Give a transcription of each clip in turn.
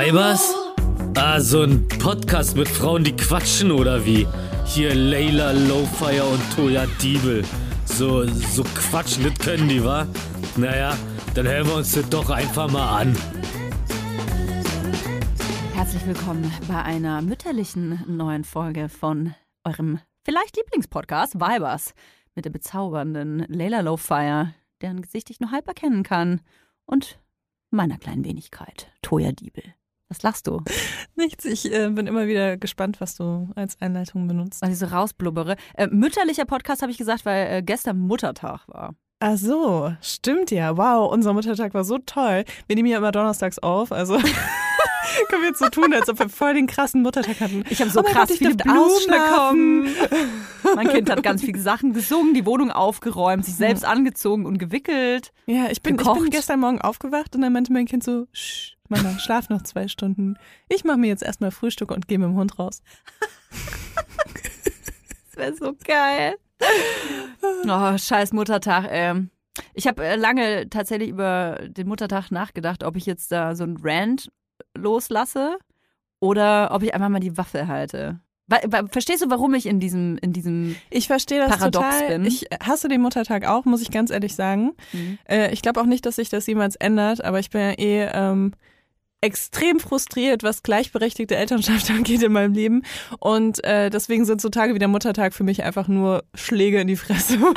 Weibers? Ah, so ein Podcast mit Frauen, die quatschen oder wie? Hier Layla Lowfire und Toya Diebel. So, so quatschen, das können die, wa? Naja, dann hören wir uns das doch einfach mal an. Herzlich willkommen bei einer mütterlichen neuen Folge von eurem vielleicht Lieblingspodcast Vibers mit der bezaubernden Layla Lowfire, deren Gesicht ich nur halb erkennen kann und meiner kleinen Wenigkeit, Toya Diebel. Was lachst du? Nichts, ich äh, bin immer wieder gespannt, was du als Einleitung benutzt. Weil ich so rausblubbere. Äh, mütterlicher Podcast habe ich gesagt, weil äh, gestern Muttertag war. Ach so, stimmt ja. Wow, unser Muttertag war so toll. Wir nehmen ja immer donnerstags auf, also können wir jetzt so tun, als ob wir voll den krassen Muttertag hatten. Ich habe so Oh krass Gott, ich viele Blumen bekommen. Mein Kind hat ganz viele Sachen gesungen, die Wohnung aufgeräumt, sich selbst angezogen und gewickelt. Ja, ich bin, ich Gekocht. bin gestern Morgen aufgewacht und dann meinte mein Kind so, Sch, Mama, schlaf noch zwei Stunden. Ich mache mir jetzt erstmal Frühstück und gehe mit dem Hund raus. Das wäre so geil. Oh, scheiß Muttertag, ey. Ich habe äh, lange tatsächlich über den Muttertag nachgedacht, ob ich jetzt da so einen Rant loslasse oder ob ich einfach mal die Waffe halte. Verstehst du, warum ich in diesem, in diesem Ich verstehe das Paradox total. bin. Ich hasse den Muttertag auch, muss ich ganz ehrlich sagen. Mhm. Äh, ich glaube auch nicht, dass sich das jemals ändert, aber ich bin ja eh ähm, extrem frustriert, was gleichberechtigte Elternschaft angeht in meinem Leben. Und äh, deswegen sind so Tage wie der Muttertag für mich einfach nur Schläge in die Fresse.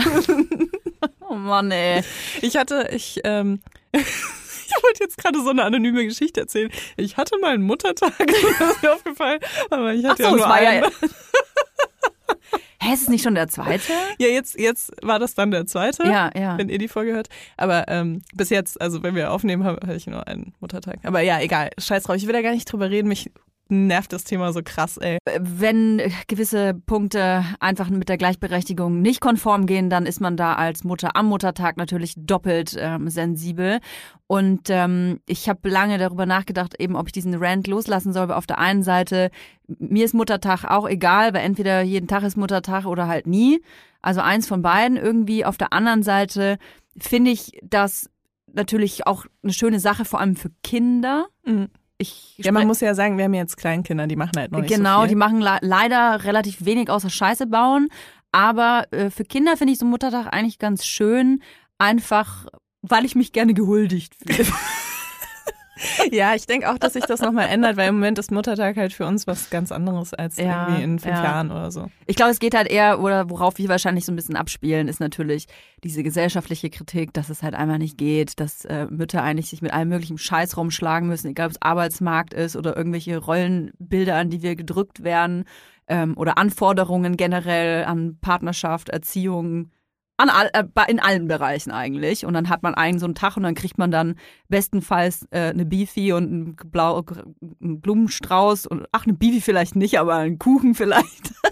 Oh Mann, ey. Ich hatte, ich, ähm, ich wollte jetzt gerade so eine anonyme Geschichte erzählen. Ich hatte mal einen Muttertag, das ist mir aufgefallen, aber ich hatte so, ja nur war ja. Hä, ist es nicht schon der zweite? Ja, jetzt, jetzt war das dann der zweite. Ja, ja. wenn ihr die Folge hört. Aber ähm, bis jetzt, also wenn wir aufnehmen, habe ich nur einen Muttertag. Aber ja, egal. Scheiß drauf. Ich will da gar nicht drüber reden. Mich nervt das Thema so krass, ey. Wenn gewisse Punkte einfach mit der Gleichberechtigung nicht konform gehen, dann ist man da als Mutter am Muttertag natürlich doppelt ähm, sensibel. Und ähm, ich habe lange darüber nachgedacht, eben ob ich diesen Rant loslassen soll. Weil auf der einen Seite, mir ist Muttertag auch egal, weil entweder jeden Tag ist Muttertag oder halt nie. Also eins von beiden irgendwie. Auf der anderen Seite finde ich das natürlich auch eine schöne Sache, vor allem für Kinder. Mhm. Ich Ja, man muss ja sagen, wir haben jetzt Kleinkinder, die machen halt noch nicht Genau, so die viel. machen le leider relativ wenig außer Scheiße bauen. Aber äh, für Kinder finde ich so Muttertag eigentlich ganz schön, einfach weil ich mich gerne gehuldigt fühle. Ja, ich denke auch, dass sich das nochmal ändert, weil im Moment ist Muttertag halt für uns was ganz anderes als Ja, irgendwie in fünf ja. Jahren oder so. Ich glaube, es geht halt eher, oder worauf wir wahrscheinlich so ein bisschen abspielen, ist natürlich diese gesellschaftliche Kritik, dass es halt einfach nicht geht, dass äh, Mütter eigentlich sich mit allem möglichen Scheiß rumschlagen müssen, egal ob es Arbeitsmarkt ist oder irgendwelche Rollenbilder, an die wir gedrückt werden ähm, oder Anforderungen generell an Partnerschaft, Erziehung, an all, äh, in allen Bereichen eigentlich. Und dann hat man einen so einen Tag und dann kriegt man dann bestenfalls äh, eine Beefy und einen, Blau, einen Blumenstrauß und ach, eine Beefy vielleicht nicht, aber einen Kuchen vielleicht.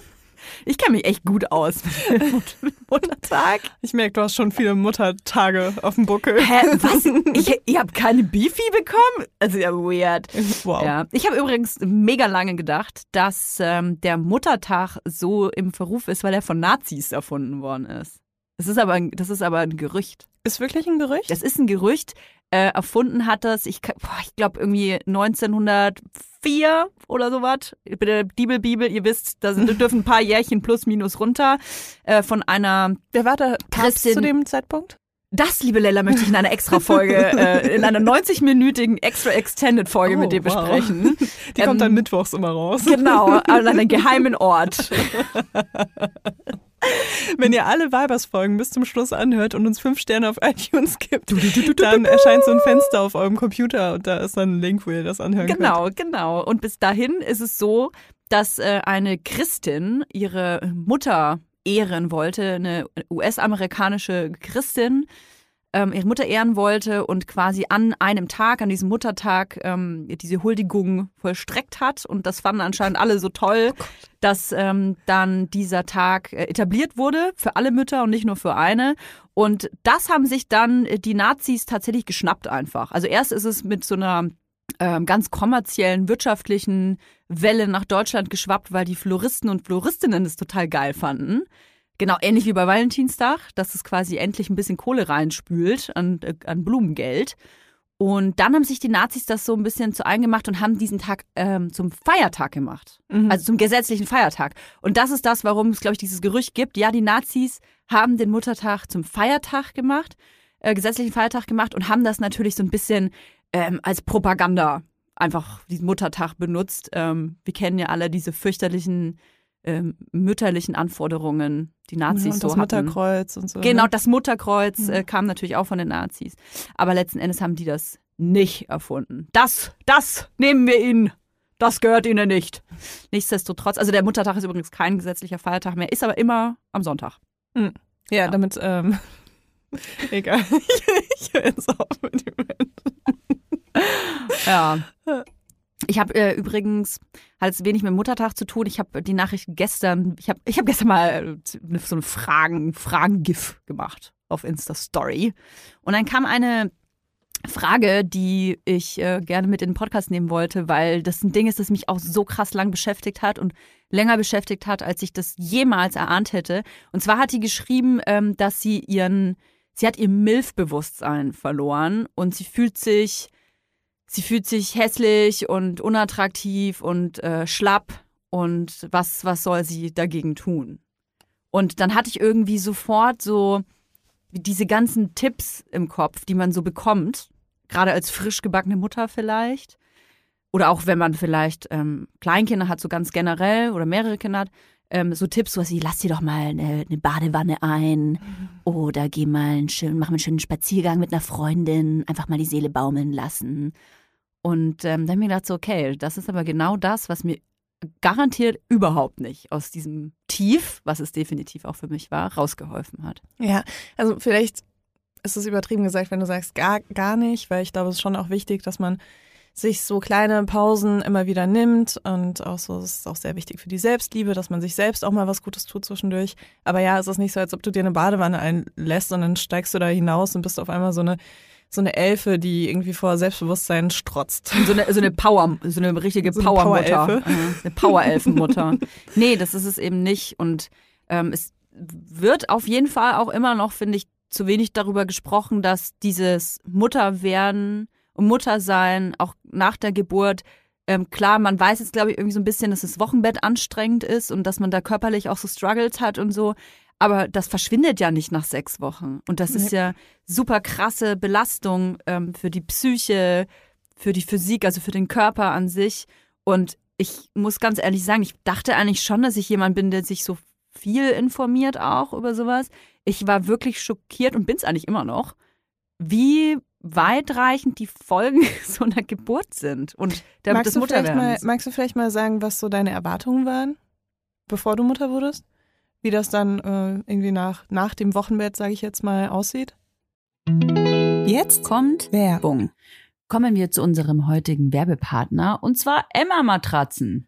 Ich kenne mich echt gut aus mit Mut- Muttertag. Ich merke, du hast schon viele Muttertage auf dem Buckel. Hä, was? Ich, ihr habt keine Beefy bekommen? Also ja, weird. Wow. Ja. Ich habe übrigens mega lange gedacht, dass ähm, der Muttertag so im Verruf ist, weil er von Nazis erfunden worden ist. Das ist aber ein, das ist aber ein Gerücht. Ist wirklich ein Gerücht? Das ist ein Gerücht. Äh, erfunden hat das, ich, boah, ich glaube irgendwie 1904 oder sowas. Bitte Bibel, Bibel, ihr wisst, da sind, dürfen ein paar Jährchen plus minus runter äh, von einer Wer war da Christin- zu dem Zeitpunkt? das, liebe Lella, möchte ich in einer extra Folge, äh, in einer 90-minütigen extra extended Folge Oh, mit dir wow. besprechen. Die kommt dann Ähm, mittwochs immer raus. Genau, an einem geheimen Ort. Wenn ihr alle Vibers-Folgen bis zum Schluss anhört und uns fünf Sterne auf iTunes gibt, dann erscheint so ein Fenster auf eurem Computer und da ist dann ein Link, wo ihr das anhören könnt. Genau, genau. Und bis dahin ist es so, dass äh, eine Christin ihre Mutter ehren wollte, eine US-amerikanische Christin, ähm, ihre Mutter ehren wollte und quasi an einem Tag, an diesem Muttertag, ähm, diese Huldigung vollstreckt hat. Und das fanden anscheinend alle so toll, dass ähm, dann dieser Tag äh, etabliert wurde für alle Mütter und nicht nur für eine. Und das haben sich dann äh, die Nazis tatsächlich geschnappt einfach. Also erst ist es mit so einer ähm, ganz kommerziellen, wirtschaftlichen Welle nach Deutschland geschwappt, weil die Floristen und Floristinnen es total geil fanden. Genau, ähnlich wie bei Valentinstag, dass es quasi endlich ein bisschen Kohle reinspült an, äh, an Blumengeld. Und dann haben sich die Nazis das so ein bisschen zu eingemacht und haben diesen Tag ähm, zum Feiertag gemacht. Mhm. Also zum gesetzlichen Feiertag. Und das ist das, warum es, glaube ich, dieses Gerücht gibt. Ja, die Nazis haben den Muttertag zum Feiertag gemacht, äh, gesetzlichen Feiertag gemacht und haben das natürlich so ein bisschen ähm, als Propaganda einfach diesen Muttertag benutzt. Ähm, wir kennen ja alle diese fürchterlichen ähm, mütterlichen Anforderungen, die Nazis ja, und so das hatten. Mutterkreuz und so. Genau, ne? das Mutterkreuz Mhm. äh, kam natürlich auch von den Nazis. Aber letzten Endes haben die das nicht erfunden. Das, das nehmen wir ihnen. Das gehört ihnen nicht. Nichtsdestotrotz, also der Muttertag ist übrigens kein gesetzlicher Feiertag mehr, ist aber immer am Sonntag. Ja, Ja. damit, ähm, egal. ich höre jetzt auf mit dem Ja. Ich habe äh, übrigens, hat es wenig mit Muttertag zu tun. Ich habe die Nachricht gestern, ich habe ich hab gestern mal äh, so eine Fragen, Fragen-GIF gemacht auf Insta-Story. Und dann kam eine Frage, die ich äh, gerne mit in den Podcast nehmen wollte, weil das ein Ding ist, das mich auch so krass lang beschäftigt hat und länger beschäftigt hat, als ich das jemals erahnt hätte. Und zwar hat die geschrieben, ähm, dass sie ihren, sie hat ihr Milf-Bewusstsein verloren und sie fühlt sich, sie fühlt sich hässlich und unattraktiv und äh, schlapp und was, was soll sie dagegen tun? Und dann hatte ich irgendwie sofort so diese ganzen Tipps im Kopf, die man so bekommt, gerade als frisch gebackene Mutter vielleicht. Oder auch wenn man vielleicht ähm, Kleinkinder hat, so ganz generell oder mehrere Kinder hat, ähm, so Tipps, so wie lass dir doch mal eine, eine Badewanne ein oder geh mal einen schönen, mach mal einen schönen Spaziergang mit einer Freundin, einfach mal die Seele baumeln lassen. Und ähm, dann habe ich mir gedacht, so, okay, das ist aber genau das, was mir garantiert überhaupt nicht aus diesem Tief, was es definitiv auch für mich war, rausgeholfen hat. Ja, also vielleicht ist es übertrieben gesagt, wenn du sagst gar, gar nicht, weil ich glaube, es ist schon auch wichtig, dass man sich so kleine Pausen immer wieder nimmt und auch so, es ist auch sehr wichtig für die Selbstliebe, dass man sich selbst auch mal was Gutes tut zwischendurch. Aber ja, es ist nicht so, als ob du dir eine Badewanne einlässt und dann steigst du da hinaus und bist auf einmal so eine, so eine Elfe, die irgendwie vor Selbstbewusstsein strotzt. So eine, so eine Power, so eine richtige So Powermutter. Powerelfe. Aha, Eine Powerelfenmutter. nee, das ist es eben nicht. Und ähm, es wird auf jeden Fall auch immer noch, finde ich, zu wenig darüber gesprochen, dass dieses Mutterwerden und Muttersein auch nach der Geburt ähm, klar, man weiß jetzt, glaube ich, irgendwie so ein bisschen, dass das Wochenbett anstrengend ist und dass man da körperlich auch so Struggles hat und so. Aber das verschwindet ja nicht nach sechs Wochen. Und das ist Nee. ja super krasse Belastung ähm, für die Psyche, für die Physik, also für den Körper an sich. Und ich muss ganz ehrlich sagen, ich dachte eigentlich schon, dass ich jemand bin, der sich so viel informiert auch über sowas. Ich war wirklich schockiert und bin es eigentlich immer noch, wie weitreichend die Folgen so einer Geburt sind und der, magst, des du vielleicht mal, Mutterwerdens. magst du vielleicht mal sagen, was so deine Erwartungen waren, bevor du Mutter wurdest? Wie das dann äh, irgendwie nach, nach dem Wochenbett, sage ich jetzt mal, aussieht? Jetzt kommt Werbung. Kommen wir zu unserem heutigen Werbepartner und zwar Emma Matratzen.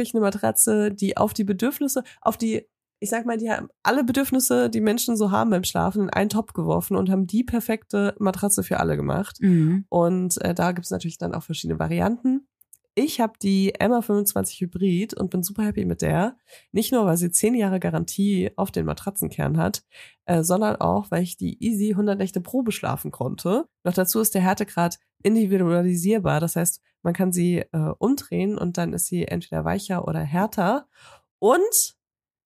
eine Matratze, die auf die Bedürfnisse, auf die, ich sag mal, die haben alle Bedürfnisse, die Menschen so haben beim Schlafen, in einen Topf geworfen und haben die perfekte Matratze für alle gemacht. Mhm. Und äh, da gibt's natürlich dann auch verschiedene Varianten. Ich habe die Emma 25 Hybrid und bin super happy mit der. Nicht nur, weil sie 10 Jahre Garantie auf den Matratzenkern hat, äh, sondern auch, weil ich die Easy 100 Nächte Probe schlafen konnte. Noch dazu ist der Härtegrad individualisierbar. Das heißt, man kann sie äh, umdrehen und dann ist sie entweder weicher oder härter. Und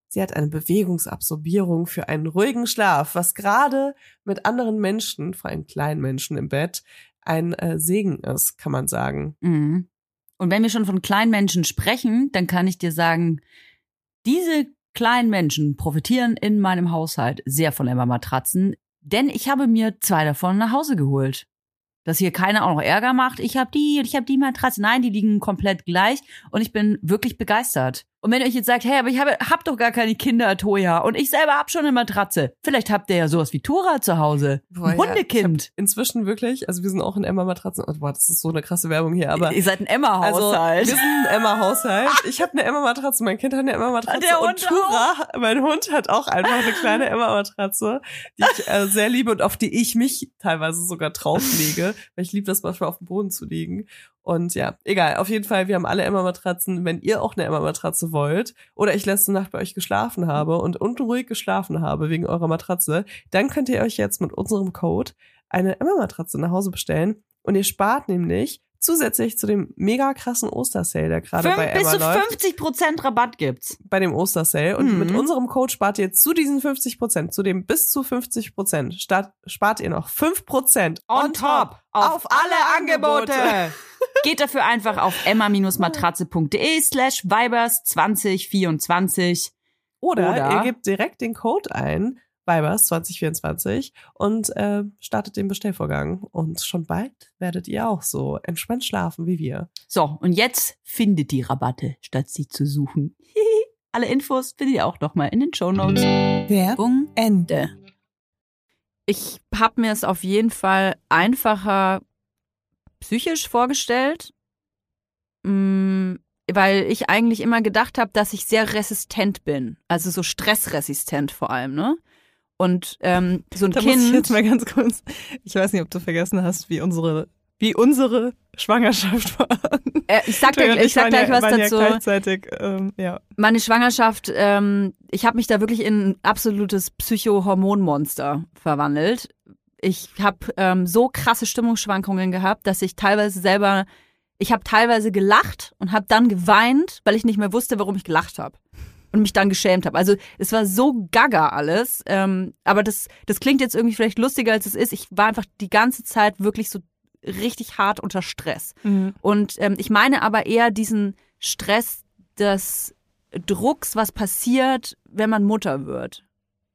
sie hat eine Bewegungsabsorbierung für einen ruhigen Schlaf, was gerade mit anderen Menschen, vor allem kleinen Menschen im Bett, ein äh, Segen ist, kann man sagen. Mhm. Und wenn wir schon von kleinen Menschen sprechen, dann kann ich dir sagen, diese kleinen Menschen profitieren in meinem Haushalt sehr von Emma-Matratzen, denn ich habe mir zwei davon nach Hause geholt. Dass hier keiner auch noch Ärger macht. Ich habe die und ich habe die Matratze. Nein, die liegen komplett gleich und ich bin wirklich begeistert. Und wenn ihr euch jetzt sagt, hey, aber ich habe, hab doch gar keine Kinder, Toja, und ich selber hab schon eine Matratze. Vielleicht habt ihr ja sowas wie Tora zu Hause. Boah, Ein ja, Hundekind. hab Inzwischen wirklich, also wir sind auch in Emma-Matratzen. Oh, boah, das ist so eine krasse Werbung hier, aber. ihr seid ein Also, Emma-Haushalt. wir sind ein Emma-Haushalt. Ich habe eine Emma-Matratze, mein Kind hat eine Emma-Matratze. Der und Hund Tura, mein Hund hat auch einfach eine kleine Emma-Matratze, die ich äh, sehr liebe und auf die ich mich teilweise sogar drauflege, weil ich liebe das manchmal auf dem Boden zu liegen. Und ja, egal, auf jeden Fall, wir haben alle Emma-Matratzen. Wenn ihr auch eine Emma-Matratze wollt oder ich letzte Nacht bei euch geschlafen habe und unruhig geschlafen habe wegen eurer Matratze, dann könnt ihr euch jetzt mit unserem Code eine Emma-Matratze nach Hause bestellen. Und ihr spart nämlich zusätzlich zu dem mega krassen Ostersale, der gerade bei bis Emma zu läuft, 50 Prozent Rabatt gibt's. bei dem Ostersale. Und Mhm. mit unserem Code spart ihr zu diesen 50 Prozent, zu dem bis zu 50 Prozent, spart ihr noch 5 Prozent On top auf alle Angebote. Geht dafür einfach auf emma-matratze.de slash vibers 2024. Oder, Oder- ihr gebt direkt den Code ein, Vibers 2024 und äh, startet den Bestellvorgang. Und schon bald werdet ihr auch so entspannt schlafen wie wir. So, und jetzt findet die Rabatte, statt sie zu suchen. Alle Infos findet ihr auch nochmal in den Shownotes. Werbung Ende. Ich habe mir es auf jeden Fall einfacher psychisch vorgestellt, Mm, weil ich eigentlich immer gedacht habe, dass ich sehr resistent bin. Also so stressresistent vor allem, ne? Und ähm, so ein Da Kind. muss ich jetzt mal ganz kurz. Ich weiß nicht, ob du vergessen hast, wie unsere, wie unsere Schwangerschaft war. äh, ich sag, dir, ich sag gleich was waren dazu. Ja gleichzeitig, ähm, ja. Meine Schwangerschaft, ähm, ich habe mich da wirklich in ein absolutes Psychohormonmonster verwandelt. Ich habe ähm, so krasse Stimmungsschwankungen gehabt, dass ich teilweise selber, ich habe teilweise gelacht und habe dann geweint, weil ich nicht mehr wusste, warum ich gelacht habe und mich dann geschämt habe. Also es war so gaga alles, ähm, aber das, das klingt jetzt irgendwie vielleicht lustiger als es ist. Ich war einfach die ganze Zeit wirklich so richtig hart unter Stress. Mhm. Und ähm, ich meine aber eher diesen Stress des Drucks, was passiert, wenn man Mutter wird.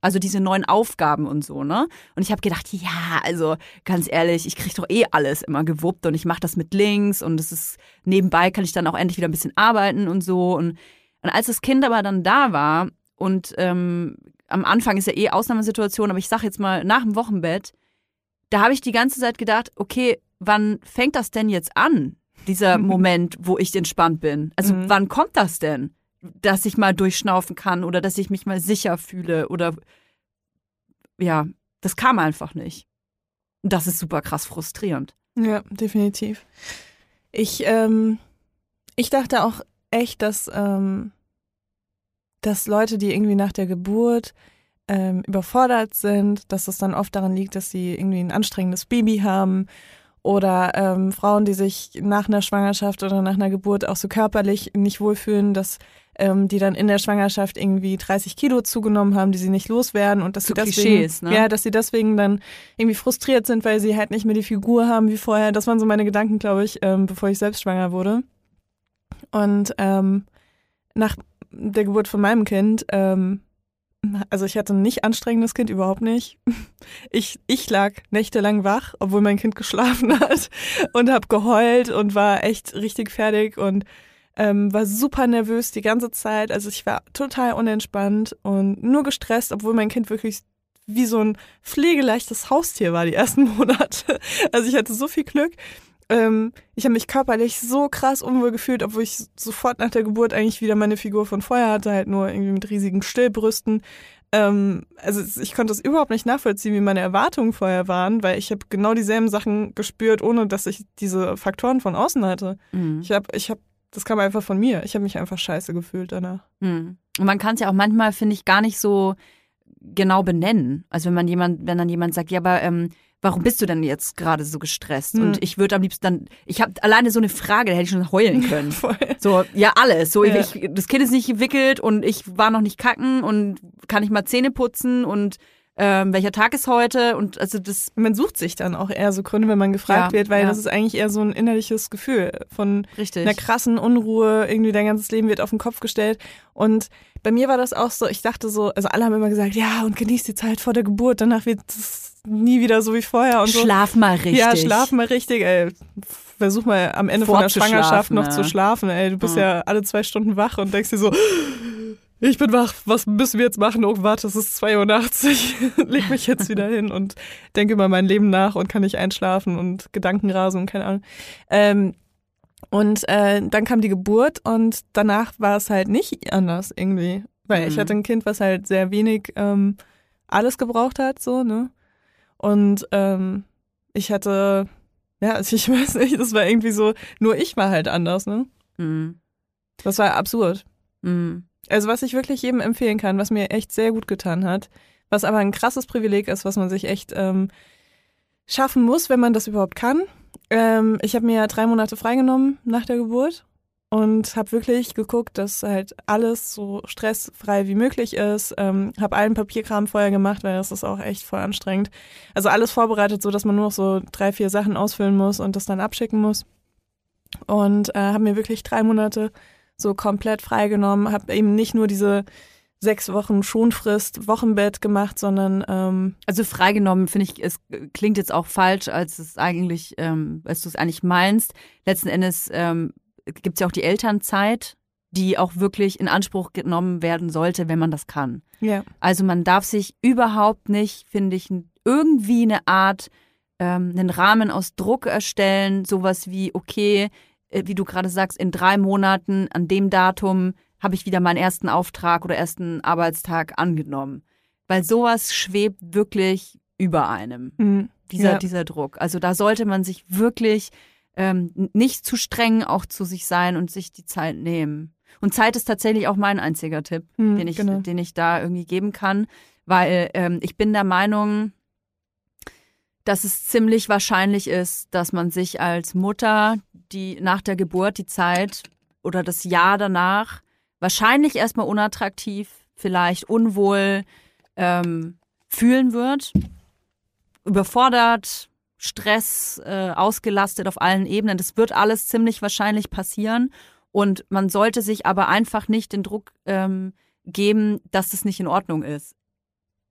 Also diese neuen Aufgaben und so, ne? Und ich habe gedacht, ja, also ganz ehrlich, ich krieg doch eh alles immer gewuppt und ich mache das mit links und es ist nebenbei kann ich dann auch endlich wieder ein bisschen arbeiten und so. Und, und als das Kind aber dann da war und ähm, am Anfang ist ja eh Ausnahmesituation, aber ich sag jetzt mal nach dem Wochenbett, da habe ich die ganze Zeit gedacht, okay, wann fängt das denn jetzt an? Dieser Moment, wo ich entspannt bin. Also Mhm. wann kommt das denn? Dass ich mal durchschnaufen kann oder dass ich mich mal sicher fühle oder ja, das kam einfach nicht. Und das ist super krass frustrierend. Ja, definitiv. Ich, ähm, ich dachte auch echt, dass, ähm, dass Leute, die irgendwie nach der Geburt ähm, überfordert sind, dass das dann oft daran liegt, dass sie irgendwie ein anstrengendes Baby haben oder ähm, Frauen, die sich nach einer Schwangerschaft oder nach einer Geburt auch so körperlich nicht wohlfühlen, dass ähm, die dann in der Schwangerschaft irgendwie 30 Kilo zugenommen haben, die sie nicht loswerden und dass So sie deswegen, Klischees, ne? ja, dass sie deswegen dann irgendwie frustriert sind, weil sie halt nicht mehr die Figur haben wie vorher. Das waren so meine Gedanken, glaube ich, ähm, bevor ich selbst schwanger wurde. Und ähm, nach der Geburt von meinem Kind, ähm, also ich hatte ein nicht anstrengendes Kind, überhaupt nicht. Ich, ich lag nächtelang wach, obwohl mein Kind geschlafen hat und habe geheult und war echt richtig fertig und ähm, war super nervös die ganze Zeit. Also ich war total unentspannt und nur gestresst, obwohl mein Kind wirklich wie so ein pflegeleichtes Haustier war die ersten Monate. Also ich hatte so viel Glück. Ähm, ich habe mich körperlich so krass unwohl gefühlt, obwohl ich sofort nach der Geburt eigentlich wieder meine Figur von vorher hatte, halt nur irgendwie mit riesigen Stillbrüsten. Ähm, also ich konnte es überhaupt nicht nachvollziehen, wie meine Erwartungen vorher waren, weil ich habe genau dieselben Sachen gespürt, ohne dass ich diese Faktoren von außen hatte. Mhm. Ich habe, ich habe, das kam einfach von mir. Ich habe mich einfach scheiße gefühlt danach. Mhm. Und man kann es ja auch manchmal, finde ich, gar nicht so genau benennen. Also wenn man jemand, wenn dann jemand sagt, ja, aber ähm, warum bist du denn jetzt gerade so gestresst? Hm. Und ich würde am liebsten dann, ich habe alleine so eine Frage, da hätte ich schon heulen können. Voll. So, ja, alles. So, Ja. ich, das Kind ist nicht gewickelt und ich war noch nicht kacken und kann ich mal Zähne putzen und ähm, welcher Tag ist heute? Und also das, Man sucht sich dann auch eher so Gründe, wenn man gefragt Ja, wird, weil ja. das ist eigentlich eher so ein innerliches Gefühl von richtig. einer krassen Unruhe, irgendwie dein ganzes Leben wird auf den Kopf gestellt. Und bei mir war das auch so, ich dachte so, also alle haben immer gesagt, ja, und genieß die Zeit vor der Geburt, danach wird es nie wieder so wie vorher und so. Schlaf mal richtig. Ja, schlaf mal richtig, ey. versuch mal am Ende von der Schwangerschaft noch ja. zu schlafen. Ey, du bist Mhm. ja alle zwei Stunden wach und denkst dir so, ich bin wach, was müssen wir jetzt machen? Oh, warte, es ist 2 Uhr nachts. Ich leg mich jetzt wieder hin und denke über mein Leben nach und kann nicht einschlafen und Gedanken rasen und keine Ahnung. Ähm, und äh, dann kam die Geburt und danach war es halt nicht anders irgendwie. Weil ich Mhm. hatte ein Kind, was halt sehr wenig ähm, alles gebraucht hat, so, ne? Und ähm, ich hatte, ja, also ich weiß nicht, das war irgendwie so, nur ich war halt anders, ne? Mhm. Das war absurd. Mhm. Also was ich wirklich jedem empfehlen kann, was mir echt sehr gut getan hat, was aber ein krasses Privileg ist, was man sich echt ähm, schaffen muss, wenn man das überhaupt kann. Ähm, ich habe mir ja drei Monate freigenommen nach der Geburt und habe wirklich geguckt, dass halt alles so stressfrei wie möglich ist. Ähm, habe allen Papierkram vorher gemacht, weil das ist auch echt voll anstrengend. Also alles vorbereitet, so dass man nur noch so drei, vier Sachen ausfüllen muss und das dann abschicken muss. Und äh, habe mir wirklich drei Monate so komplett freigenommen, habe eben nicht nur diese sechs Wochen Schonfrist Wochenbett gemacht, sondern ähm, Also freigenommen finde ich, es klingt jetzt auch falsch, als es eigentlich, ähm, als du es eigentlich meinst. Letzten Endes ähm, gibt es ja auch die Elternzeit, die auch wirklich in Anspruch genommen werden sollte, wenn man das kann. ja, Also man darf sich überhaupt nicht, finde ich, irgendwie eine Art, ähm, einen Rahmen aus Druck erstellen, sowas wie, okay, äh, wie du gerade sagst, in drei Monaten an dem Datum habe ich wieder meinen ersten Auftrag oder ersten Arbeitstag angenommen. Weil sowas schwebt wirklich über einem, mhm. dieser, Ja. dieser Druck. Also da sollte man sich wirklich ähm, nicht zu streng auch zu sich sein und sich die Zeit nehmen. Und Zeit ist tatsächlich auch mein einziger Tipp Mhm, den ich, genau. den ich da irgendwie geben kann, weil ähm, ich bin der Meinung, dass es ziemlich wahrscheinlich ist, dass man sich als Mutter die nach der Geburt die Zeit oder das Jahr danach wahrscheinlich erstmal unattraktiv, vielleicht unwohl ähm, fühlen wird, überfordert, Stress, äh, ausgelastet auf allen Ebenen. Das wird alles ziemlich wahrscheinlich passieren. Und man sollte sich aber einfach nicht den Druck ähm, geben, dass das nicht in Ordnung ist.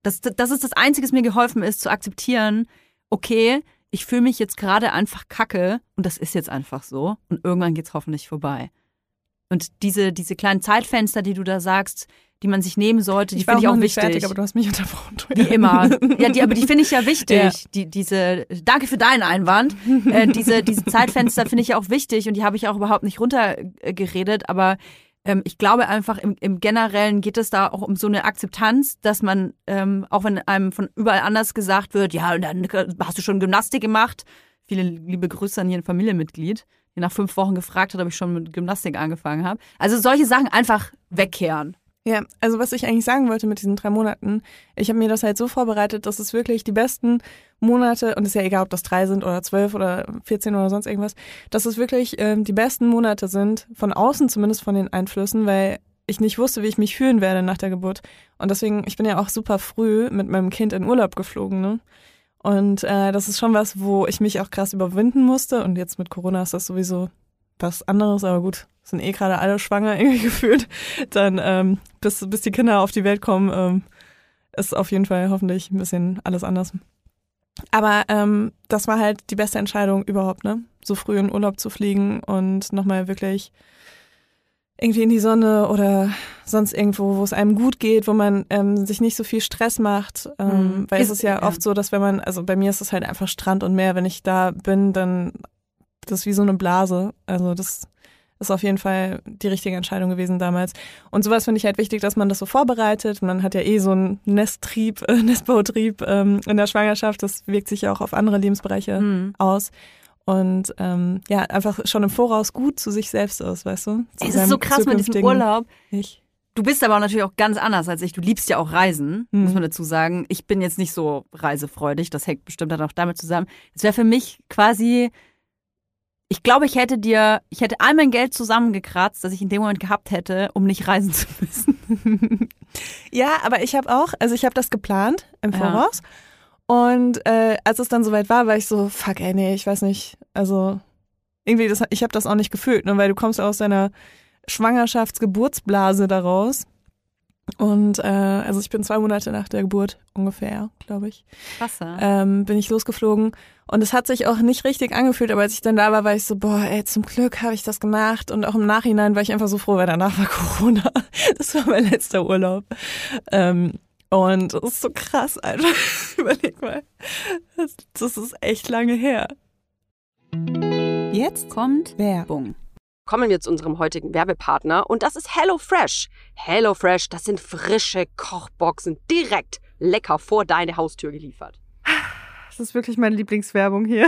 Das, das ist das Einzige, was mir geholfen ist, zu akzeptieren, okay, ich fühle mich jetzt gerade einfach kacke und das ist jetzt einfach so und irgendwann geht's hoffentlich vorbei. Und diese, diese kleinen Zeitfenster, die du da sagst, die man sich nehmen sollte, die finde ich auch nicht wichtig. fertig, aber du hast mich unterbrochen. Wie immer. Ja, die, aber die finde ich ja wichtig. Ja. Die, diese, danke für deinen Einwand. Äh, diese, diese Zeitfenster finde ich ja auch wichtig und die habe ich auch überhaupt nicht runtergeredet, aber ähm, ich glaube einfach im, im Generellen geht es da auch um so eine Akzeptanz, dass man, ähm, auch wenn einem von überall anders gesagt wird, ja, und dann hast du schon Gymnastik gemacht. Viele liebe Grüße an hier ein Familienmitglied, nach fünf Wochen gefragt hat, ob ich schon mit Gymnastik angefangen habe. Also solche Sachen einfach wegkehren. Ja, also was ich eigentlich sagen wollte mit diesen drei Monaten, ich habe mir das halt so vorbereitet, dass es wirklich die besten Monate, und es ist ja egal, ob das drei sind oder zwölf oder 14 oder sonst irgendwas, dass es wirklich ähm, die besten Monate sind, von außen zumindest von den Einflüssen, weil ich nicht wusste, wie ich mich fühlen werde nach der Geburt. Und deswegen, ich bin ja auch super früh mit meinem Kind in Urlaub geflogen, ne? Und äh, das ist schon was, wo ich mich auch krass überwinden musste. Und jetzt mit Corona ist das sowieso was anderes, aber gut, sind eh gerade alle schwanger irgendwie gefühlt. Dann, ähm, bis, bis die Kinder auf die Welt kommen, ähm, ist auf jeden Fall hoffentlich ein bisschen alles anders. Aber ähm, das war halt die beste Entscheidung überhaupt, ne? So früh in Urlaub zu fliegen und nochmal wirklich irgendwie in die Sonne oder sonst irgendwo, wo es einem gut geht, wo man ähm, sich nicht so viel Stress macht. Ähm, Mhm. Weil es Ist- ist ja ja. oft so, dass wenn man, also bei mir ist es halt einfach Strand und Meer, wenn ich da bin, dann das ist wie so eine Blase. Also das ist auf jeden Fall die richtige Entscheidung gewesen damals. Und sowas finde ich halt wichtig, dass man das so vorbereitet. Man hat ja eh so einen Nesttrieb, äh, Nestbautrieb ähm, in der Schwangerschaft. Das wirkt sich ja auch auf andere Lebensbereiche Mhm. aus. Und ähm, ja, einfach schon im Voraus gut zu sich selbst ist, weißt du? Zu Es ist so krass mit diesem Urlaub. Ich. Du bist aber auch natürlich auch ganz anders als ich. Du liebst ja auch Reisen, Mhm. muss man dazu sagen. Ich bin jetzt nicht so reisefreudig. Das hängt bestimmt dann auch damit zusammen. Es wäre für mich quasi, ich glaube, ich hätte dir, ich hätte all mein Geld zusammengekratzt, das ich in dem Moment gehabt hätte, um nicht reisen zu müssen. Ja, aber ich habe auch, also ich habe das geplant im Ja. Und äh, als es dann soweit war, war ich so, fuck, ey, nee, ich weiß nicht. Also irgendwie, das, ich habe das auch nicht gefühlt, ne, weil du kommst aus deiner Schwangerschaftsgeburtsblase daraus. Und äh, also ich bin zwei Monate nach der Geburt ungefähr, glaube ich, ähm, bin ich losgeflogen. Und es hat sich auch nicht richtig angefühlt, aber als ich dann da war, war ich so, boah, ey, zum Glück habe ich das gemacht. Und auch im Nachhinein war ich einfach so froh, weil danach war Corona. Das war mein letzter Urlaub. Ähm, und das ist so krass, Alter. Überleg mal. Das, das ist echt lange her. Jetzt Kommt Werbung. kommen wir zu unserem heutigen Werbepartner und das ist HelloFresh. HelloFresh, das sind frische Kochboxen direkt lecker vor deine Haustür geliefert. Das ist wirklich meine Lieblingswerbung hier.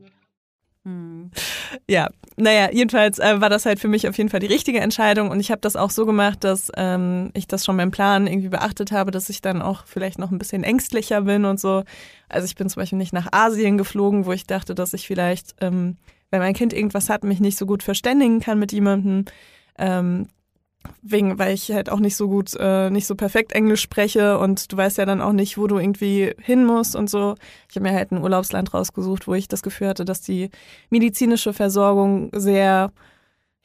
Ja, naja, jedenfalls äh, war das halt für mich auf jeden Fall die richtige Entscheidung und ich habe das auch so gemacht, dass ähm, ich das schon beim Plan irgendwie beachtet habe, dass ich dann auch vielleicht noch ein bisschen ängstlicher bin und so. Also ich bin zum Beispiel nicht nach Asien geflogen, wo ich dachte, dass ich vielleicht, ähm, wenn mein Kind irgendwas hat, mich nicht so gut verständigen kann mit jemandem. Ähm, wegen, weil ich halt auch nicht so gut, äh, nicht so perfekt Englisch spreche und du weißt ja dann auch nicht, wo du irgendwie hin musst und so. Ich habe mir halt ein Urlaubsland rausgesucht, wo ich das Gefühl hatte, dass die medizinische Versorgung sehr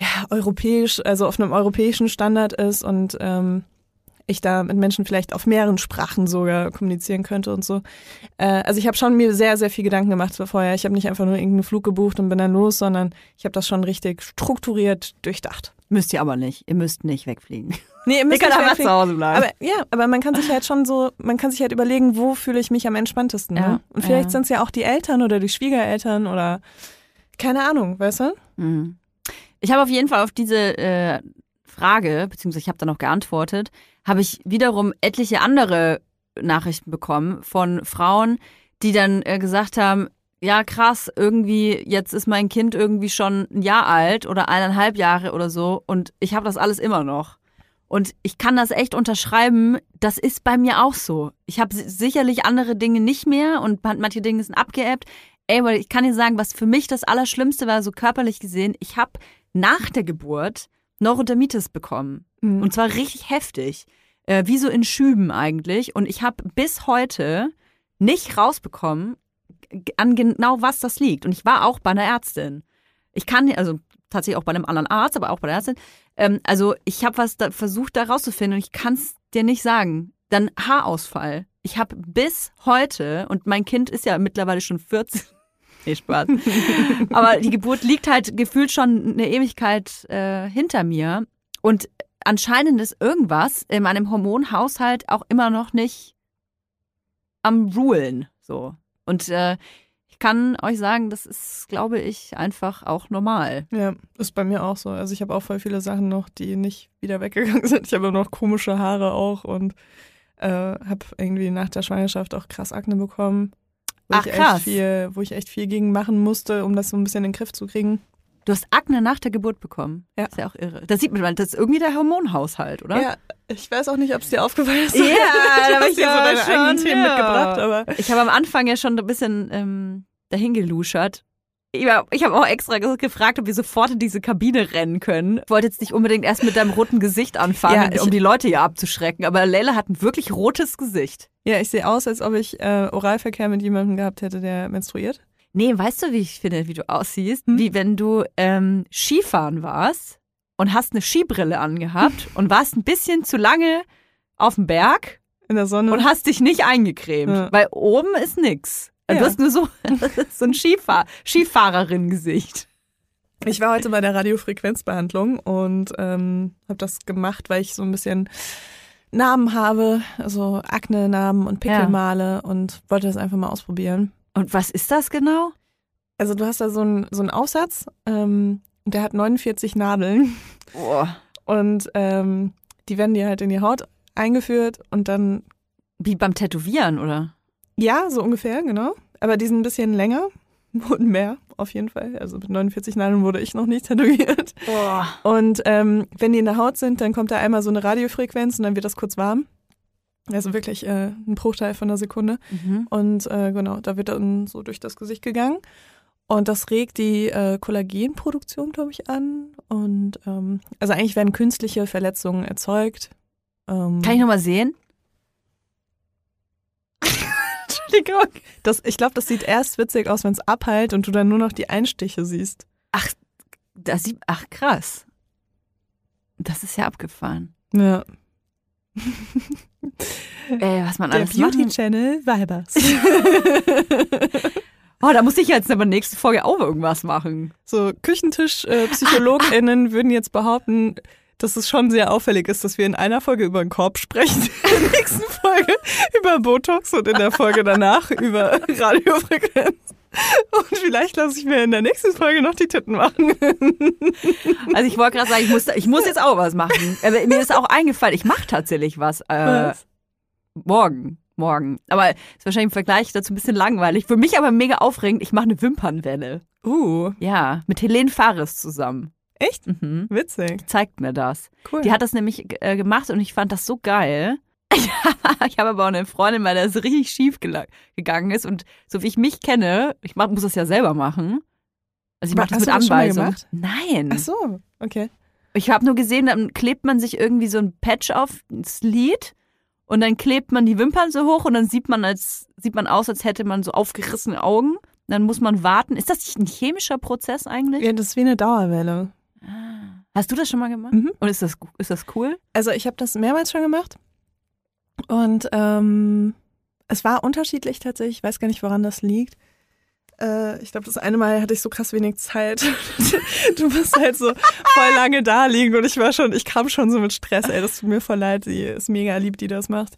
ja, europäisch, also auf einem europäischen Standard ist und ähm, ich da mit Menschen vielleicht auf mehreren Sprachen sogar kommunizieren könnte und so. Äh, also ich habe schon mir sehr, sehr viel Gedanken gemacht vorher. Ich habe nicht einfach nur irgendeinen Flug gebucht und bin dann los, sondern ich habe das schon richtig strukturiert durchdacht. Müsst ihr aber nicht. Ihr müsst nicht wegfliegen. Nee, ihr Ihr müsst könnt nicht einfach wegfliegen. zu Hause bleiben. Aber ja, aber man kann sich halt schon so, man kann sich halt überlegen, wo fühle ich mich am entspanntesten. Ne? Ja, Und vielleicht ja. sind es ja auch die Eltern oder die Schwiegereltern oder keine Ahnung, weißt du? Mhm. Ich habe auf jeden Fall auf diese äh, Frage, beziehungsweise ich habe da noch geantwortet, habe ich wiederum etliche andere Nachrichten bekommen von Frauen, die dann äh, gesagt haben, ja krass, irgendwie, jetzt ist mein Kind irgendwie schon ein Jahr alt oder eineinhalb Jahre oder so und ich habe das alles immer noch. Und ich kann das echt unterschreiben, das ist bei mir auch so. Ich habe si- sicherlich andere Dinge nicht mehr und man- manche Dinge sind abgeebbt. Ey, weil ich kann dir sagen, was für mich das Allerschlimmste war, so körperlich gesehen, ich habe nach der Geburt Neurodermitis bekommen. Mhm. Und zwar richtig heftig. Äh, wie so in Schüben eigentlich. Und ich habe bis heute nicht rausbekommen, an genau was das liegt. Und ich war auch bei einer Ärztin. Ich kann, also tatsächlich auch bei einem anderen Arzt, aber auch bei der Ärztin. Ähm, also ich habe was da versucht da rauszufinden und ich kann es dir nicht sagen. Dann Haarausfall. Ich habe bis heute, und mein Kind ist ja mittlerweile schon 14. Nee, Spaß. Aber die Geburt liegt halt gefühlt schon eine Ewigkeit äh, hinter mir. Und anscheinend ist irgendwas in meinem Hormonhaushalt auch immer noch nicht am Rulen. So. Und äh, ich kann euch sagen, das ist, glaube ich, einfach auch normal. Ja, ist bei mir auch so. Also ich habe auch voll viele Sachen noch, die nicht wieder weggegangen sind. Ich habe noch komische Haare auch und äh, habe irgendwie nach der Schwangerschaft auch krass Akne bekommen. Wo Ach, ich krass. Echt viel, wo ich echt viel gegen machen musste, um das so ein bisschen in den Griff zu kriegen. Du hast Akne nach der Geburt bekommen. Ja. Ist ja auch irre. Das sieht man, das ist irgendwie der Hormonhaushalt, oder? Ja, ich weiß auch nicht, ob es dir aufgefallen ist. Ja, da du hab hast ich dir so ja deine eigenen schon, Themen ja. mitgebracht, aber Ich habe am Anfang ja schon ein bisschen ähm, dahin geluschert. Ich, habe auch extra ge- gefragt, ob wir sofort in diese Kabine rennen können. Ich wollte jetzt nicht unbedingt erst mit deinem roten Gesicht anfangen, Ja, um die Leute hier abzuschrecken. Aber Leila hat ein wirklich rotes Gesicht. ja, ich sehe aus, als ob ich äh, Oralverkehr mit jemandem gehabt hätte, der menstruiert. Nee, weißt du, wie ich finde, wie du aussiehst? Hm? Wie wenn du ähm, Skifahren warst und hast eine Skibrille angehabt und warst ein bisschen zu lange auf dem Berg In der Sonne. und hast dich nicht eingecremt. Ja. Weil oben ist nix. Du Ja. hast nur so, so ein Skifahr Skifahrerin-Gesicht. Ich war heute bei der Radiofrequenzbehandlung und ähm, habe das gemacht, weil ich so ein bisschen Namen habe, also Akne-Namen und Pickelmale und wollte das einfach mal ausprobieren. Und was ist das genau? Also du hast da so einen so einen Aufsatz, ähm, der hat 49 Nadeln Boah. und ähm, die werden dir halt in die Haut eingeführt und dann, Wie beim Tätowieren, oder? Ja, so ungefähr, genau. Aber die sind ein bisschen länger und mehr auf jeden Fall. Also mit 49 Nadeln wurde ich noch nicht tätowiert. Boah. Und ähm, wenn die in der Haut sind, dann kommt da einmal so eine Radiofrequenz und dann wird das kurz warm. Also wirklich äh, ein Bruchteil von einer Sekunde. Mhm. Und äh, genau, da wird dann so durch das Gesicht gegangen. Und das regt die äh, Kollagenproduktion, glaube ich, an. Und ähm, also eigentlich werden künstliche Verletzungen erzeugt. Ähm, Kann ich nochmal sehen? Entschuldigung. das, ich glaube, das sieht erst witzig aus, wenn es abheilt und du dann nur noch die Einstiche siehst. Das sieht, ach krass. Das ist ja abgefahren. Ja. Ey, was man Der alles Beauty machen. Channel Weibers. Oh, da muss ich jetzt aber nächste Folge auch irgendwas machen. So Küchentisch-PsychologInnen würden jetzt behaupten, dass es schon sehr auffällig ist, dass wir in einer Folge über einen Korb sprechen, in der nächsten Folge über Botox und in der Folge danach über Radiofrequenz. Und vielleicht lasse ich mir in der nächsten Folge noch die Titten machen. Also ich wollte gerade sagen, ich muss, ich muss jetzt auch was machen. Aber mir ist auch eingefallen, ich mache tatsächlich was. Äh, Was? Morgen. Morgen. Aber ist wahrscheinlich im Vergleich dazu ein bisschen langweilig. Für mich aber mega aufregend, ich mache eine Wimpernwelle. Uh, Ja, mit Helene Fares zusammen. Echt? Mhm. Witzig. Zeigt mir das. Cool. Die hat das nämlich äh, gemacht und ich fand das so geil. ich habe aber auch eine Freundin, bei der es richtig schief gegangen ist. Und so wie ich mich kenne, ich mach, muss das ja selber machen. Also ich mache das mit das Anweisung. gemacht? Nein. Ach so, okay. Ich habe nur gesehen, dann klebt man sich irgendwie so ein Patch auf das Lid und dann klebt man die Wimpern so hoch und dann sieht man als sieht man aus, als hätte man so aufgerissene Augen. Dann muss man warten. Ist das nicht ein chemischer Prozess eigentlich? Ja, das ist wie eine Dauerwelle. Hast du das schon mal gemacht? Mhm. Und ist das ist das cool? Also ich habe das mehrmals schon gemacht. Und ähm, es war unterschiedlich tatsächlich. Ich weiß gar nicht, woran das liegt. Äh, ich glaube, das eine Mal hatte ich so krass wenig Zeit. du musst halt so voll lange da liegen und ich war schon, ich kam schon so mit Stress. Ey, das tut mir voll leid. Sie ist mega lieb, die das macht.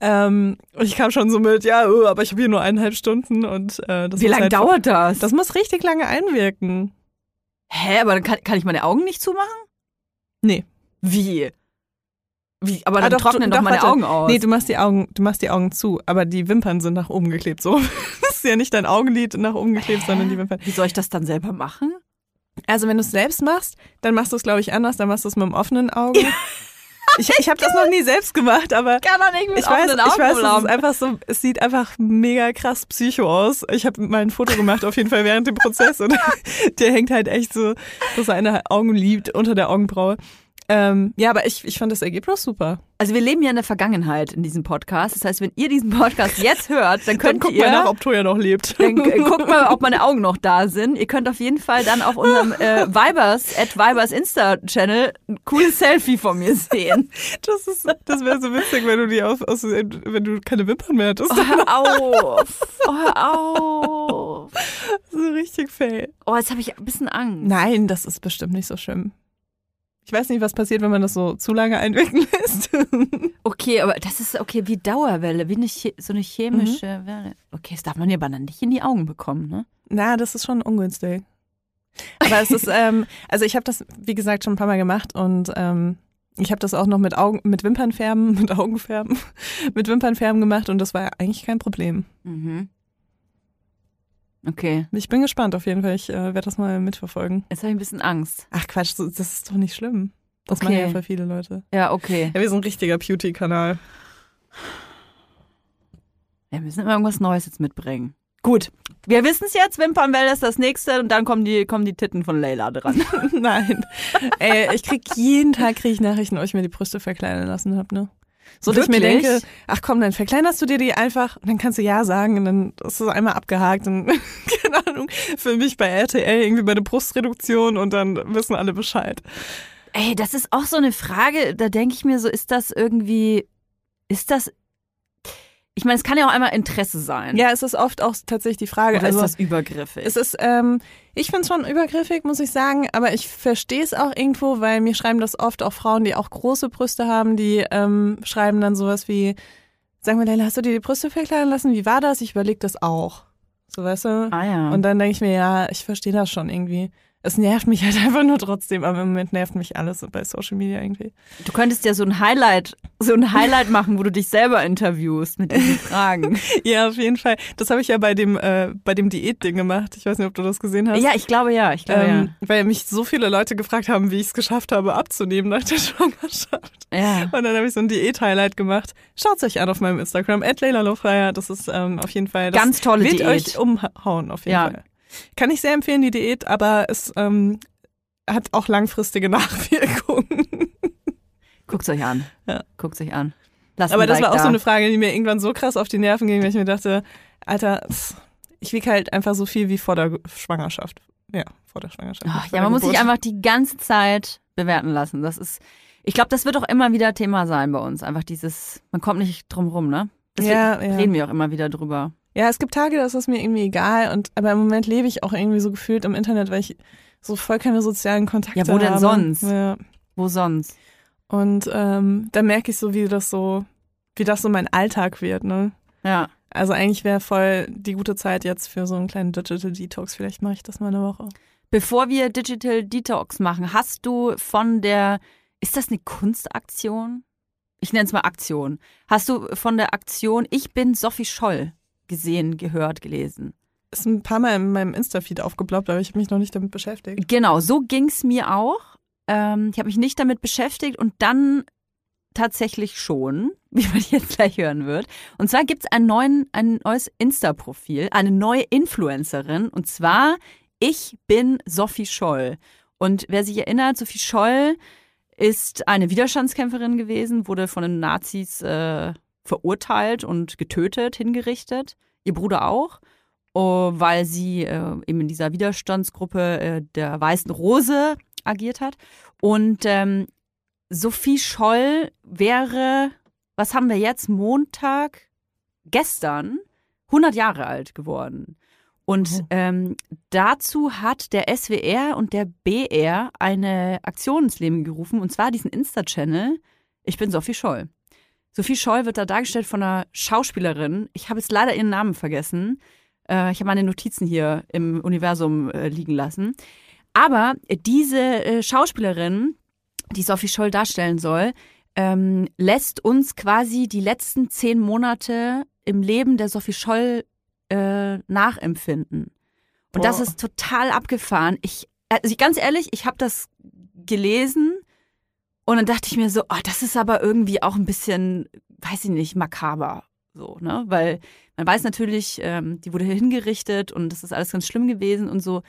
Ähm, und ich kam schon so mit, ja, oh, aber ich habe hier nur eineinhalb Stunden und äh, das Wie lange halt, dauert das? Das muss richtig lange einwirken. Hä, aber dann kann, kann ich meine Augen nicht zumachen? Nee. Wie? Wie? Aber Ah, dann doch, trocknen doch, doch, meine warte. Augen aus. Nee, du machst die Augen, du machst die Augen zu, aber die Wimpern sind nach oben geklebt. So, das ist ja nicht dein Augenlid nach oben geklebt, sondern die Wimpern. Wie soll ich das dann selber machen? Also wenn du es selbst machst, dann machst du es, glaube ich, anders. Dann machst du es mit dem offenen Auge. Ich, ich habe das noch nie selbst gemacht, aber Kann doch nicht mit ich weiß, offenen ich Augen weiß, es ist einfach so, es sieht einfach mega krass psycho aus. Ich habe mal ein Foto gemacht, auf jeden Fall während dem Prozess und der hängt halt echt so, so seine Augenlid unter der Augenbraue. Ähm, ja, aber ich, ich fand das Ergebnis super. Also wir leben ja in der Vergangenheit in diesem Podcast. Das heißt, wenn ihr diesen Podcast jetzt hört, dann Dann könnt guck ihr mal nach, ob Toya noch lebt. dann guckt mal, ob meine Augen noch da sind. Ihr könnt auf jeden Fall dann auf unserem äh, Vibers at Vibers Insta Channel ein cooles Selfie von mir sehen. Das ist, das wäre so witzig, wenn du die auf, aus, wenn du keine Wimpern mehr hättest. Oh, hör auf. Oh, hör auf. So richtig fail. Oh, jetzt habe ich ein bisschen Angst. Nein, das ist bestimmt nicht so schlimm. Ich weiß nicht, was passiert, wenn man das so zu lange einwirken lässt. Okay, aber das ist okay wie Dauerwelle, wie eine, so eine chemische Welle. Okay, das darf man ja aber dann nicht in die Augen bekommen, ne? Na, das ist schon ungünstig. Aber es ist, ähm, also ich habe das, wie gesagt, schon ein paar Mal gemacht und ähm, ich habe das auch noch mit Augen, mit Wimpernfärben, mit Augenfärben, mit Wimpernfärben gemacht und das war eigentlich kein Problem. Mhm. Okay, Ich bin gespannt auf jeden Fall. Ich äh, werde das mal mitverfolgen. jetzt habe ich ein bisschen Angst. Ach Quatsch, das ist doch nicht schlimm. Das Okay. machen ja voll viele Leute. Ja, okay. Ja, wir sind ein richtiger Beauty-Kanal. Wir müssen immer irgendwas Neues jetzt mitbringen. Gut, wir wissen es jetzt, Wimpernwelle ist das nächste und dann kommen die, kommen die Titten von Leila dran. Nein. Ey, ich krieg jeden Tag krieg ich Nachrichten, ob ich mir die Brüste verkleinern lassen habe, ne? So, dass ich mir denke, ach komm, dann verkleinerst du dir die einfach und dann kannst du ja sagen und dann ist es einmal abgehakt und keine Ahnung, für mich bei RTL irgendwie bei der Brustreduktion und dann wissen alle Bescheid. Ey, das ist auch so eine Frage, da denke ich mir so, ist das irgendwie, ist das, ich meine, es kann ja auch einmal Interesse sein. Ja, es ist oft auch tatsächlich die Frage. Oder also, ist das übergriffig? Es ist, ähm, ich finde es schon übergriffig, muss ich sagen, aber ich verstehe es auch irgendwo, weil mir schreiben das oft auch Frauen, die auch große Brüste haben, die ähm, schreiben dann sowas wie, sagen wir, Leila, hast du dir die Brüste verkleinern lassen? Wie war das? Ich überlege das auch. So, weißt du? ah ja. Und dann denke ich mir, ja, ich verstehe das schon irgendwie. Es nervt mich halt einfach nur trotzdem, aber im Moment nervt mich alles bei Social Media irgendwie. du könntest ja so ein Highlight, so ein Highlight machen, wo du dich selber interviewst mit diesen Fragen. Ja, auf jeden Fall. Das habe ich ja bei dem, äh, bei dem Diätding gemacht. Ich weiß nicht, ob du das gesehen hast. ja, ich glaube ja, ich glaube Ähm, weil mich so viele Leute gefragt haben, wie ich es geschafft habe, abzunehmen nach der Schwangerschaft. ja. Ja. Und dann habe ich so ein Diät-Highlight gemacht. Schaut euch an auf meinem Instagram, @leilalofreier. Das ist ähm, auf jeden Fall das Ganz tolle wird Diät. euch umhauen auf jeden Ja. Fall. Kann ich sehr empfehlen die Diät, aber es ähm, hat auch langfristige Nachwirkungen. Guckt's euch an. Ja. Guckt's euch an. Lasst aber das Like war auch da. so eine Frage, die mir irgendwann so krass auf die Nerven ging, weil ich mir dachte, Alter, ich wiege halt einfach so viel wie vor der Schwangerschaft. Ja, vor der Schwangerschaft. Ach, ja, man muss sich Geburt. einfach die ganze Zeit bewerten lassen. Das ist, ich glaube, das wird auch immer wieder Thema sein bei uns. Einfach dieses, man kommt nicht drum rum, ne? Deswegen Ja, ja. reden wir auch immer wieder drüber. Ja, es gibt Tage, da ist es mir irgendwie egal. Und aber im Moment lebe ich auch irgendwie so gefühlt im Internet, weil ich so voll keine sozialen Kontakte habe. Ja, wo denn sonst? Ja. Wo sonst? Und ähm, da merke ich so, wie das so, wie das so mein Alltag wird, ne? Ja. Also eigentlich wäre voll die gute Zeit jetzt für so einen kleinen Digital Detox. Vielleicht mache ich das mal eine Woche. Bevor wir Digital Detox machen, hast du von der, ist das eine Kunstaktion? Ich nenne es mal Aktion. Hast du von der Aktion Ich bin Sophie Scholl gesehen, gehört, gelesen? Ist ein paar Mal in meinem Insta-Feed aufgeploppt, aber ich habe mich noch nicht damit beschäftigt. Genau, so ging's mir auch. Ähm, ich habe mich nicht damit beschäftigt und dann tatsächlich schon, wie man jetzt gleich hören wird. Und zwar gibt's einen neuen, ein neues Insta-Profil, eine neue Influencerin und zwar Ich bin Sophie Scholl. Und wer sich erinnert, Sophie Scholl ist eine Widerstandskämpferin gewesen, wurde von den Nazis äh, verurteilt und getötet, hingerichtet. Ihr Bruder auch, oh, weil sie äh, eben in dieser Widerstandsgruppe äh, der Weißen Rose agiert hat. Und ähm, Sophie Scholl wäre, was haben wir jetzt, Montag, gestern, 100 Jahre alt geworden. Und Oh. ähm, dazu hat der SWR und der BR eine Aktion ins Leben gerufen, und zwar diesen Insta-Channel Ich bin Sophie Scholl. Sophie Scholl wird da dargestellt von einer Schauspielerin. Ich habe jetzt leider ihren Namen vergessen. Äh, ich habe meine Notizen hier im Universum äh, liegen lassen. Aber diese äh, Schauspielerin, die Sophie Scholl darstellen soll, ähm, lässt uns quasi die letzten zehn Monate im Leben der Sophie Scholl äh, nachempfinden. Und das Boah. ist total abgefahren. Ich, also ich, ganz ehrlich, ich habe das gelesen und dann dachte ich mir so, oh, das ist aber irgendwie auch ein bisschen, weiß ich nicht, makaber. So, ne? Weil man weiß natürlich, ähm, die wurde hingerichtet und das ist alles ganz schlimm gewesen und so.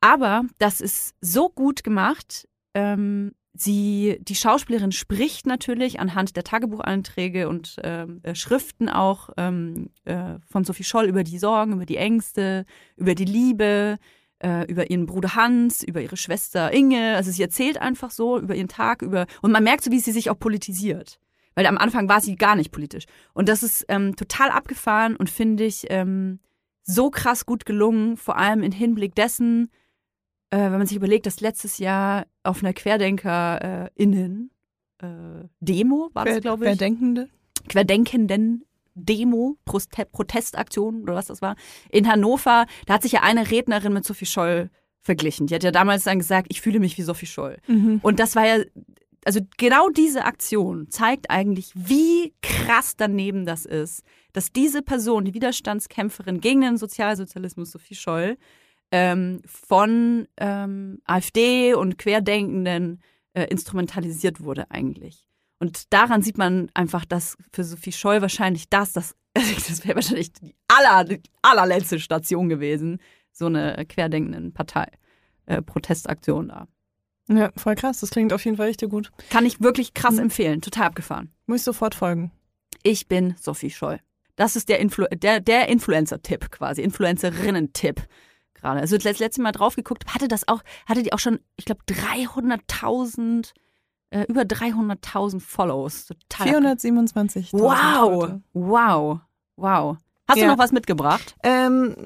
Aber das ist so gut gemacht. Ähm, sie, die Schauspielerin spricht natürlich anhand der Tagebucheinträge und ähm, äh, Schriften auch ähm, äh, von Sophie Scholl über die Sorgen, über die Ängste, über die Liebe, äh, über ihren Bruder Hans, über ihre Schwester Inge. Also sie erzählt einfach so über ihren Tag, über und man merkt so, wie sie sich auch politisiert. Weil am Anfang war sie gar nicht politisch. Und das ist ähm, total abgefahren und finde ich ähm, so krass gut gelungen, vor allem im Hinblick dessen, äh, wenn man sich überlegt, dass letztes Jahr auf einer QuerdenkerInnen äh, Demo, war das, Wer, glaube ich, Denkende? Querdenkenden Demo, Protestaktion oder was das war, in Hannover, da hat sich ja eine Rednerin mit Sophie Scholl verglichen. Die hat ja damals dann gesagt, ich fühle mich wie Sophie Scholl. Mhm. Und das war ja, also genau diese Aktion zeigt eigentlich, wie krass daneben das ist, dass diese Person, die Widerstandskämpferin gegen den Sozialsozialismus, Sophie Scholl, ähm, von ähm, AfD und Querdenkenden äh, instrumentalisiert wurde eigentlich. Und daran sieht man einfach, dass für Sophie Scholl wahrscheinlich das, das, das wäre wahrscheinlich die, aller, die allerletzte Station gewesen, so eine querdenkenden Partei, äh, Protestaktion da. Ja, voll krass. Das klingt auf jeden Fall richtig gut. Kann ich wirklich krass Mhm. empfehlen, total abgefahren. Muss ich sofort folgen. Ich bin Sophie Scholl. Das ist der, Influ der, der Influencer-Tipp quasi, Influencerinnen-Tipp gerade. Also das letzte Mal drauf geguckt, hatte das auch, hatte die auch schon, ich glaube, 300.000, äh, über 300.000 Follows. Total 427. Wow, wow, wow. Hast Ja. du noch was mitgebracht? Ähm,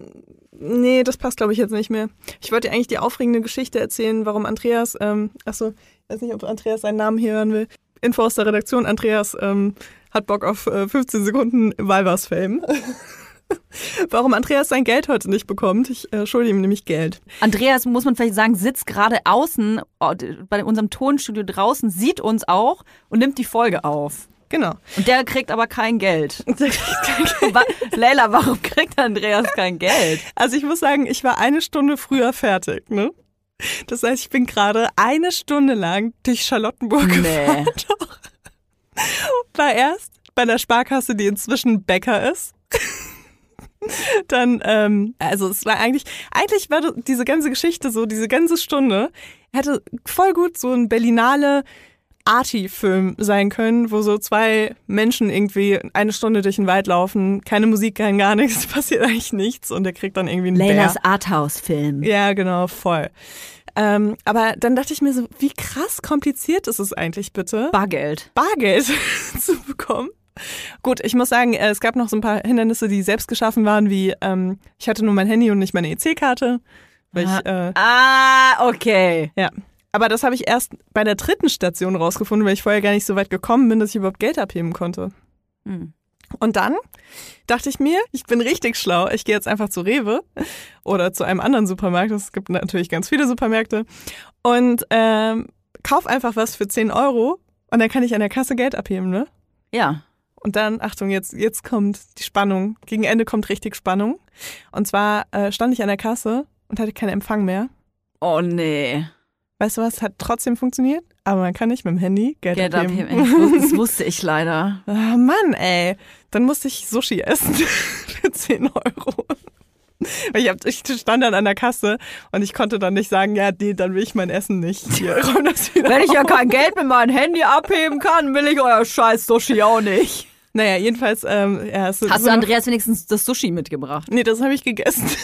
nee, das passt, glaube ich, jetzt nicht mehr. Ich wollte eigentlich die aufregende Geschichte erzählen, warum Andreas, ähm, achso, ich weiß nicht, ob Andreas seinen Namen hier hören will. Info aus der Redaktion, Andreas ähm, hat Bock auf äh, 15 Sekunden Walvers-Fame. warum Andreas sein Geld heute nicht bekommt. Ich äh, schulde ihm nämlich Geld. Andreas, muss man vielleicht sagen, sitzt gerade außen oh, bei unserem Tonstudio draußen, sieht uns auch und nimmt die Folge auf. Genau. Und der kriegt aber kein Geld. Der kriegt kein Geld. Wa Leila, warum kriegt Andreas kein Geld? Also ich muss sagen, ich war eine Stunde früher fertig, ne? Das heißt, ich bin gerade eine Stunde lang durch Charlottenburg gefahren. Nee. Doch. War erst bei der Sparkasse, die inzwischen Bäcker ist. Dann, ähm, also es war eigentlich, eigentlich war diese ganze Geschichte so, diese ganze Stunde, hätte voll gut so ein Berlinale Arty-Film sein können, wo so zwei Menschen irgendwie eine Stunde durch den Wald laufen, keine Musik, kein gar nichts, passiert eigentlich nichts und der kriegt dann irgendwie einen. Leilas Arthouse-Film. Ja, genau, voll. Ähm, aber dann dachte ich mir so, wie krass kompliziert ist es eigentlich bitte, Bargeld. Bargeld zu bekommen? Gut, ich muss sagen, äh, es gab noch so ein paar Hindernisse, die selbst geschaffen waren, wie ähm, ich hatte nur mein Handy und nicht meine EC-Karte. Weil ich, äh, Ah, okay. ja. Aber das habe ich erst bei der dritten Station rausgefunden, weil ich vorher gar nicht so weit gekommen bin, dass ich überhaupt Geld abheben konnte. Hm. Und dann dachte ich mir, ich bin richtig schlau. Ich gehe jetzt einfach zu Rewe oder zu einem anderen Supermarkt. Es gibt natürlich ganz viele Supermärkte. Und ähm, kauf einfach was für 10 Euro und dann kann ich an der Kasse Geld abheben, ne? Ja. Und dann, Achtung, jetzt, jetzt kommt die Spannung. Gegen Ende kommt richtig Spannung. Und zwar äh, stand ich an der Kasse und hatte keinen Empfang mehr. Oh nee. Weißt du was? Hat trotzdem funktioniert, aber man kann nicht mit dem Handy Geld, Geld abheben. Ich wus- Das wusste ich leider. Ah, Mann, ey. Dann musste ich Sushi essen für 10 Euro. Ich, hab, ich stand dann an der Kasse und ich konnte dann nicht sagen, ja, nee, dann will ich mein Essen nicht. Hier, Wenn ich ja kein Geld mit meinem Handy abheben kann, will ich euer scheiß Sushi auch nicht. Naja, jedenfalls, ähm, ja, ist Hast so du Andreas wenigstens das Sushi mitgebracht? Nee, das habe ich gegessen.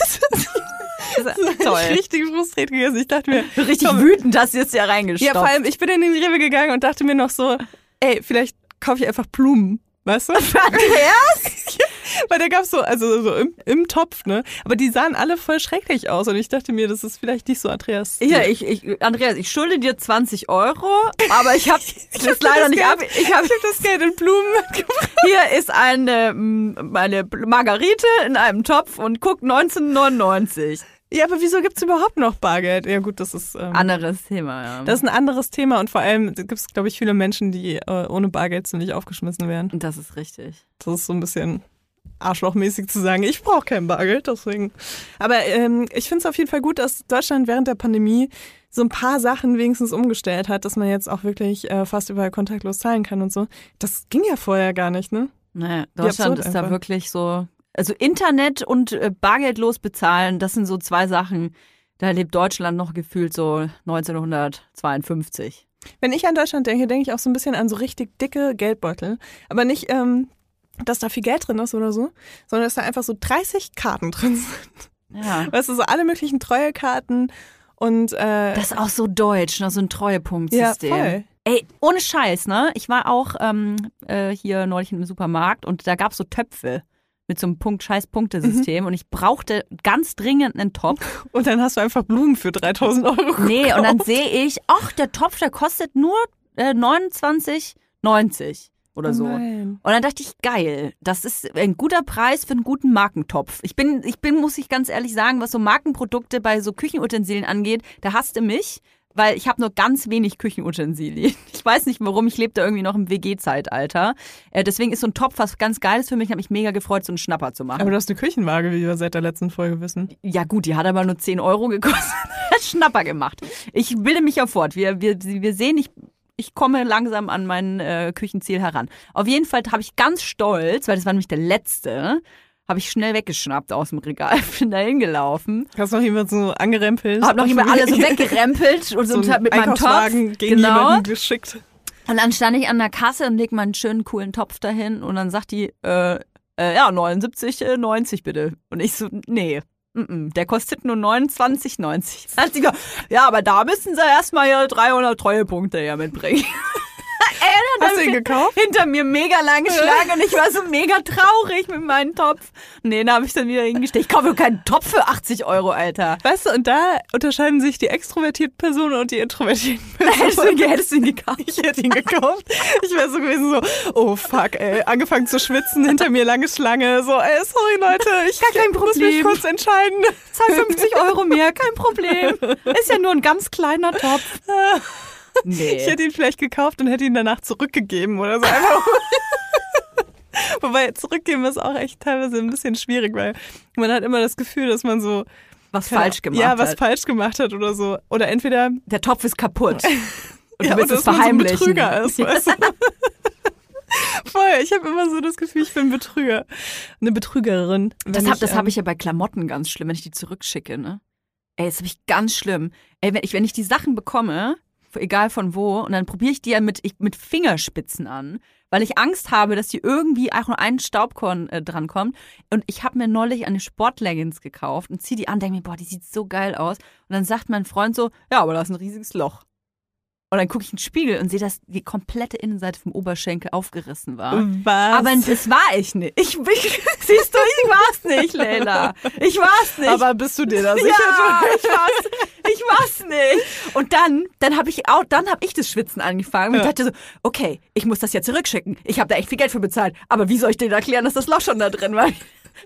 Das ich Toll. richtig frustriert gegessen. Ich dachte mir, Richtig komm, wütend, dass jetzt ja reingestopft. Ja, vor allem, ich bin in den Rewe gegangen und dachte mir noch so, ey, vielleicht kaufe ich einfach Blumen. Weißt du? Andreas? Weil da gab's so, also so im, im Topf, ne? Aber die sahen alle voll schrecklich aus und ich dachte mir, das ist vielleicht nicht so Andreas. Stil. Ja, ich, ich, Andreas, ich schulde dir 20 Euro, aber ich habe das hab leider das nicht Geld- ab. Ich habe habe das Geld in Blumen mitgebracht. hier ist eine meine Margarite in einem Topf und guck 1999. Ja, aber wieso gibt's überhaupt noch Bargeld? Ja gut, das ist ähm, Anderes Thema, ja. das ist ein anderes Thema und vor allem gibt es, glaube ich, viele Menschen, die äh, ohne Bargeld ziemlich aufgeschmissen werden. das ist richtig. Das ist so ein bisschen arschlochmäßig zu sagen, ich brauche kein Bargeld, deswegen. Aber ähm, ich finde es auf jeden Fall gut, dass Deutschland während der Pandemie so ein paar Sachen wenigstens umgestellt hat, dass man jetzt auch wirklich äh, fast überall kontaktlos zahlen kann und so. Das ging ja vorher gar nicht, ne? Naja, Deutschland ist da einfach. wirklich so. Also Internet und äh, bargeldlos bezahlen, das sind so zwei Sachen. Da lebt Deutschland noch gefühlt so 1952. Wenn ich an Deutschland denke, denke ich auch so ein bisschen an so richtig dicke Geldbeutel. Aber nicht, ähm, dass da viel Geld drin ist oder so, sondern dass da einfach so 30 Karten drin sind. Ja. Weißt du, so alle möglichen Treuekarten und äh, Das ist auch so deutsch, ne? so ein ja, Treuepunktsystem. voll. Ey, ohne Scheiß, ne? Ich war auch ähm, äh, hier neulich im Supermarkt und da gab's so Töpfe. mit so einem Punkt scheiß Punktesystem und ich brauchte ganz dringend einen Topf. Und dann hast du einfach Blumen für 3000 Euro Nee, gekauft. und dann sehe ich, ach, der Topf, der kostet nur äh, 29,90 oder so. Oh nein. Und dann dachte ich, geil, das ist ein guter Preis für einen guten Markentopf. Ich bin, ich bin, muss ich ganz ehrlich sagen, was so Markenprodukte bei so Küchenutensilien angeht, da hasste mich, weil ich habe nur ganz wenig Küchenutensilien. Ich weiß nicht warum, ich lebe da irgendwie noch im WG-Zeitalter. Äh, deswegen ist so ein Topf was ganz Geiles für mich. Ich habe mich mega gefreut, so einen Schnapper zu machen. Aber du hast eine Küchenwaage, wie wir seit der letzten Folge wissen. Ja gut, die hat aber nur 10 Euro gekostet. Schnapper gemacht. Ich bilde mich ja fort. Wir, wir, wir sehen, ich, ich komme langsam an mein äh, Küchenziel heran. Auf jeden Fall habe ich ganz stolz, weil das war nämlich der letzte, habe ich schnell weggeschnappt aus dem Regal, bin da hingelaufen, Hast noch jemand so angerempelt? habe noch immer alle so weggerempelt und, so einen mit meinem Topf. gegen genau. geschickt. Und dann stand ich an der Kasse und leg meinen schönen coolen Topf dahin und dann sagt die, äh, äh, ja, 79, äh, 90 bitte. Und ich so, nee. Der kostet nur 29,90. Dann hat sie gesagt, ja, aber da müssen sie erstmal ihre 300 Treuepunkte ja mitbringen. Ey, Hast du ihn gekauft? hinter mir mega lang geschlagen und ich war so mega traurig mit meinem Topf. Nee, da habe ich dann wieder hingestellt. Ich kaufe doch keinen Topf für 80 Euro, Alter. Weißt du, und da unterscheiden sich die extrovertierten Personen und die introvertierten Hättest du, Personen. hättest du ihn gekauft? Ich hätte ihn gekauft. Ich wäre so gewesen, so, oh fuck, ey, angefangen zu schwitzen, hinter mir lange Schlange, so, ey, sorry Leute, ich Gar kein muss mich Problem. kurz entscheiden. Zahl 50 Euro mehr, kein Problem. Ist ja nur ein ganz kleiner Topf. Nee. Ich hätte ihn vielleicht gekauft und hätte ihn danach zurückgegeben oder so. Einfach. Wobei zurückgeben ist auch echt teilweise ein bisschen schwierig, weil man hat immer das Gefühl, dass man so was falsch gemacht ja, was hat. falsch gemacht hat oder so. Oder entweder Der Topf ist kaputt. Und ja, du willst oder es man so ein verheimlichen. Betrüger ist. Weißt du? Voll, ich habe immer so das Gefühl, ich bin ein Betrüger. Eine Betrügerin. Das habe ähm, hab ich ja bei Klamotten ganz schlimm, wenn ich die zurückschicke, ne? Ey, das habe ich ganz schlimm. Ey, wenn ich, wenn ich die Sachen bekomme, egal von wo, und dann probiere ich die ja mit, ich, mit Fingerspitzen an, weil ich Angst habe, dass die irgendwie auch nur ein Staubkorn äh, dran kommt. Und ich habe mir neulich eine Sportleggings gekauft und ziehe die an, denke mir, boah, die sieht so geil aus. Und dann sagt mein Freund so, ja, aber da ist ein riesiges Loch. Und dann gucke ich in den Spiegel und sehe, dass die komplette Innenseite vom Oberschenkel aufgerissen war. Was? Aber das war ich nicht. Ich, ich, siehst du, ich war's nicht, Leila. Ich war's nicht. Aber bist du dir da sicher? ja, ich war's, ich war's nicht. Und dann, dann habe ich auch, dann habe ich das Schwitzen angefangen und Ja. dachte so, okay, ich muss das ja zurückschicken. Ich habe da echt viel Geld für bezahlt. Aber wie soll ich denen erklären, dass das Loch schon da drin war?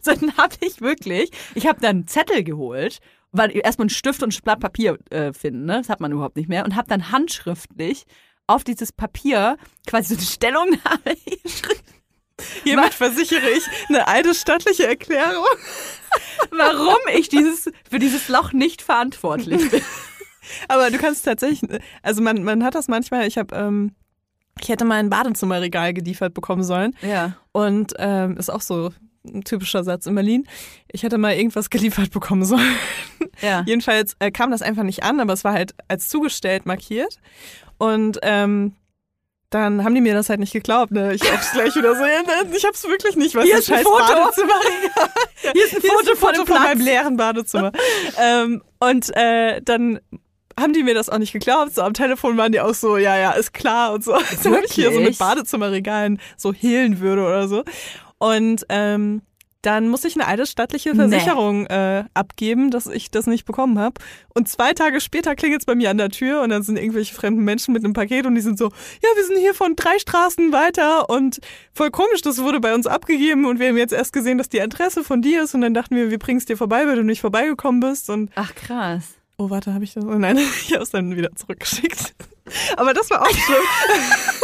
So, dann habe ich wirklich, ich habe dann einen Zettel geholt, weil erstmal einen Stift und ein Blatt Papier äh, finden, ne? Das hat man überhaupt nicht mehr. Und habe dann handschriftlich auf dieses Papier quasi so eine Stellungnahme geschrieben. Hiermit versichere ich eine eidesstattliche Erklärung. warum ich dieses, für dieses Loch nicht verantwortlich bin. Aber du kannst tatsächlich, also man, man hat das manchmal, ich habe, ähm, ich hätte mal ein Badezimmerregal geliefert bekommen sollen Ja. und ähm, ist auch so ein typischer Satz in Berlin. Ich hätte mal irgendwas geliefert bekommen sollen. Ja. Jedenfalls äh, kam das einfach nicht an, aber es war halt als zugestellt markiert und ähm, dann haben die mir das halt nicht geglaubt. Ne? Ich hab's gleich wieder so, ich hab's wirklich nicht, was Hier ist ein scheiß Foto. Badezimmerregal. Hier ist ein Hier Foto, ist ein von Foto von Platz. meinem leeren Badezimmer. ähm, und äh, dann haben die mir das auch nicht geglaubt. So am Telefon waren die auch so, ja, ja, ist klar und so. Als ob ich hier so mit? Badezimmerregalen so hehlen würde oder so. Und ähm, dann musste ich eine eidesstattliche Nee. Versicherung äh, abgeben, dass ich das nicht bekommen habe. Und zwei Tage später klingelt es bei mir an der Tür und dann sind irgendwelche fremden Menschen mit einem Paket und die sind so, ja, wir sind hier von drei Straßen weiter und voll komisch, das wurde bei uns abgegeben und wir haben jetzt erst gesehen, dass die Adresse von dir ist und dann dachten wir, wir bringen es dir vorbei, weil du nicht vorbeigekommen bist und Ach krass. oh, warte, habe ich das? Oh nein, ich habe es dann wieder zurückgeschickt. Aber das war auch schlimm.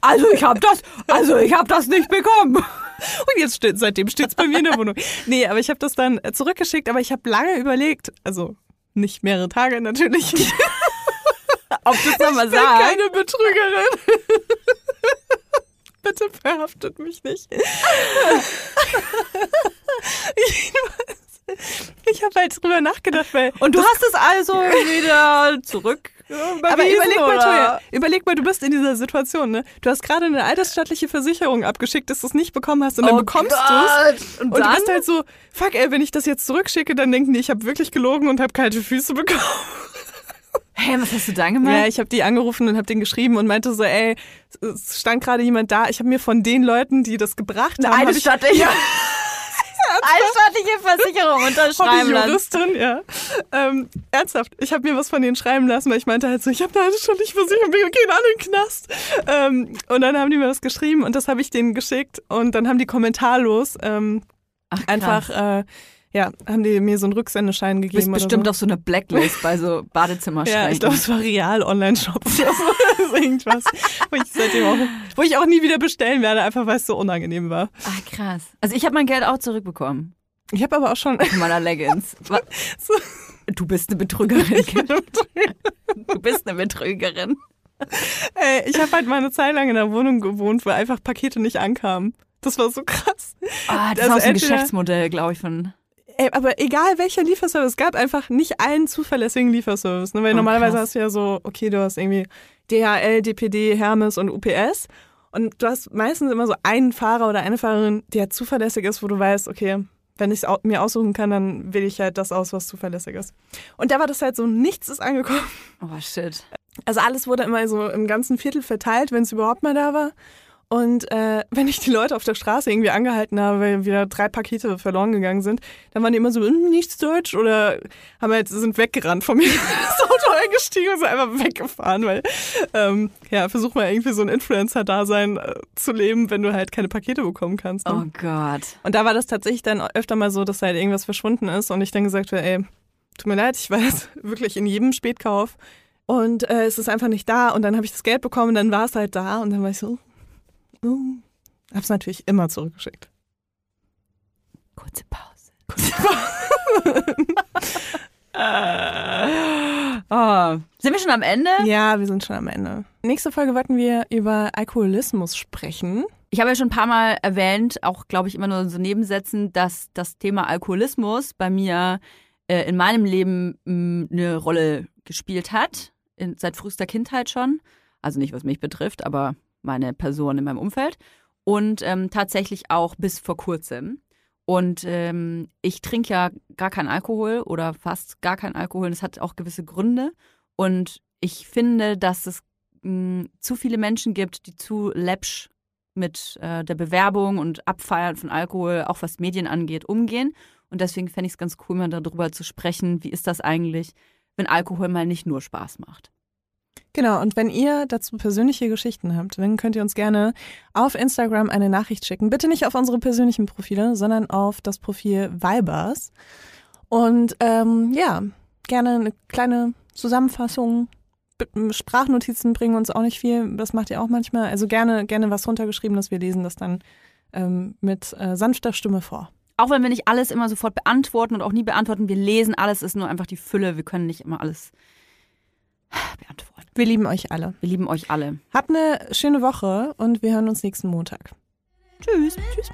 Also ich habe das, also ich habe das nicht bekommen. Und jetzt steht, seitdem steht es bei mir in der Wohnung. Nee, aber ich habe das dann äh, zurückgeschickt, aber ich habe lange überlegt, also nicht mehrere Tage natürlich. Ob du es nochmal Ich bin keine Betrügerin. Bitte verhaftet mich nicht. ich habe halt drüber nachgedacht, weil. Und du hast es also wieder zurück. Aber überleg mal, Toya, überleg mal, du bist in dieser Situation, ne? Du hast gerade eine altersstattliche Versicherung abgeschickt, dass du es nicht bekommen hast und dann bekommst du es. Und, Und dann? du bist halt so, fuck ey, wenn ich das jetzt zurückschicke, dann denken die, ich habe wirklich gelogen und habe kalte Füße bekommen. Hä, was hast du dann gemacht? Ja, ich habe die angerufen und habe den geschrieben und meinte so, ey, es stand gerade jemand da. Ich habe mir von den Leuten, die das gebracht Eine haben, hab ich, ja, freistaatliche Versicherung unterschreiben lassen. Hobbyjuristin, ja. Ähm, ernsthaft, ich habe mir was von denen schreiben lassen, weil ich meinte halt so, ich habe da schon nicht versichert, wir gehen an den Knast. Ähm, und dann haben die mir was geschrieben und das habe ich denen geschickt und dann haben die kommentarlos ähm, Ach, einfach, äh, ja, haben die mir so einen Rücksendeschein gegeben. bist bestimmt so. auf so eine Blacklist bei so Badezimmerschränken. Ja, ich glaube, es war Real Online-Shop oder so. irgendwas, wo ich seitdem auch, wo ich auch nie wieder bestellen werde, einfach weil es so unangenehm war. Ach, krass. Also ich habe mein Geld auch zurückbekommen Ich habe aber auch schon von meiner Leggings. So. Du bist eine Betrügerin. Du bist eine Betrügerin. Ey, ich habe halt mal eine Zeit lang in der Wohnung gewohnt, wo einfach Pakete nicht ankamen. Das war so krass. Ah, das Also ist auch so ein Geschäftsmodell, glaube ich, von. Aber egal welcher Lieferservice, es gab einfach nicht einen zuverlässigen Lieferservice. Ne? Weil Oh, normalerweise krass. hast du ja so, okay, du hast irgendwie DHL, DPD, Hermes und UPS. Und du hast meistens immer so einen Fahrer oder eine Fahrerin, die halt zuverlässig ist, wo du weißt, okay, wenn ich es mir aussuchen kann, dann wähle ich halt das aus, was zuverlässig ist. Und da war das halt so, nichts ist angekommen. Oh shit. Also alles wurde immer so im ganzen Viertel verteilt, wenn es überhaupt mal da war. Und äh, wenn ich die Leute auf der Straße irgendwie angehalten habe, weil wieder drei Pakete verloren gegangen sind, dann waren die immer so, "Hm, nichts Deutsch oder haben halt, sind weggerannt von mir ins Auto eingestiegen und sind einfach weggefahren, weil ähm, ja, versuch mal irgendwie so ein Influencer-Dasein äh, zu leben, wenn du halt keine Pakete bekommen kannst. Ne? Oh Gott. Und da war das tatsächlich dann öfter mal so, dass halt irgendwas verschwunden ist und ich dann gesagt habe, ey, tut mir leid, ich war jetzt wirklich in jedem Spätkauf und äh, es ist einfach nicht da und dann habe ich das Geld bekommen und dann war es halt da und dann war ich so, hab's natürlich immer zurückgeschickt. Kurze Pause. oh. Sind wir schon am Ende? Ja, wir sind schon am Ende. Nächste Folge wollten wir über Alkoholismus sprechen. Ich habe ja schon ein paar Mal erwähnt, auch glaube ich immer nur so Nebensätzen, dass das Thema Alkoholismus bei mir äh, in meinem Leben mh, eine Rolle gespielt hat, in, seit frühester Kindheit schon. Also nicht, was mich betrifft, aber meine Person in meinem Umfeld. Und ähm, tatsächlich auch bis vor kurzem. Und ähm, ich trinke ja gar keinen Alkohol oder fast gar keinen Alkohol. Das hat auch gewisse Gründe. Und ich finde, dass es mh, zu viele Menschen gibt, die zu läppsch mit äh, der Bewerbung und Abfeiern von Alkohol, auch was Medien angeht, umgehen. Und deswegen fände ich es ganz cool, mal darüber zu sprechen, wie ist das eigentlich, wenn Alkohol mal nicht nur Spaß macht. Genau, und wenn ihr dazu persönliche Geschichten habt, dann könnt ihr uns gerne auf Instagram eine Nachricht schicken. Bitte nicht auf unsere persönlichen Profile, sondern auf das Profil Vibers. Und ähm, ja, gerne eine kleine Zusammenfassung. Sprachnotizen bringen uns auch nicht viel, das macht ihr auch manchmal. Also gerne, gerne was runtergeschriebenes, wir lesen das dann ähm, mit äh, sanfter Stimme vor. Auch wenn wir nicht alles immer sofort beantworten und auch nie beantworten, wir lesen alles, ist nur einfach die Fülle. Wir können nicht immer alles beantworten. Wir lieben euch alle. Wir lieben euch alle. Habt eine schöne Woche und wir hören uns nächsten Montag. Tschüss. Tschüss.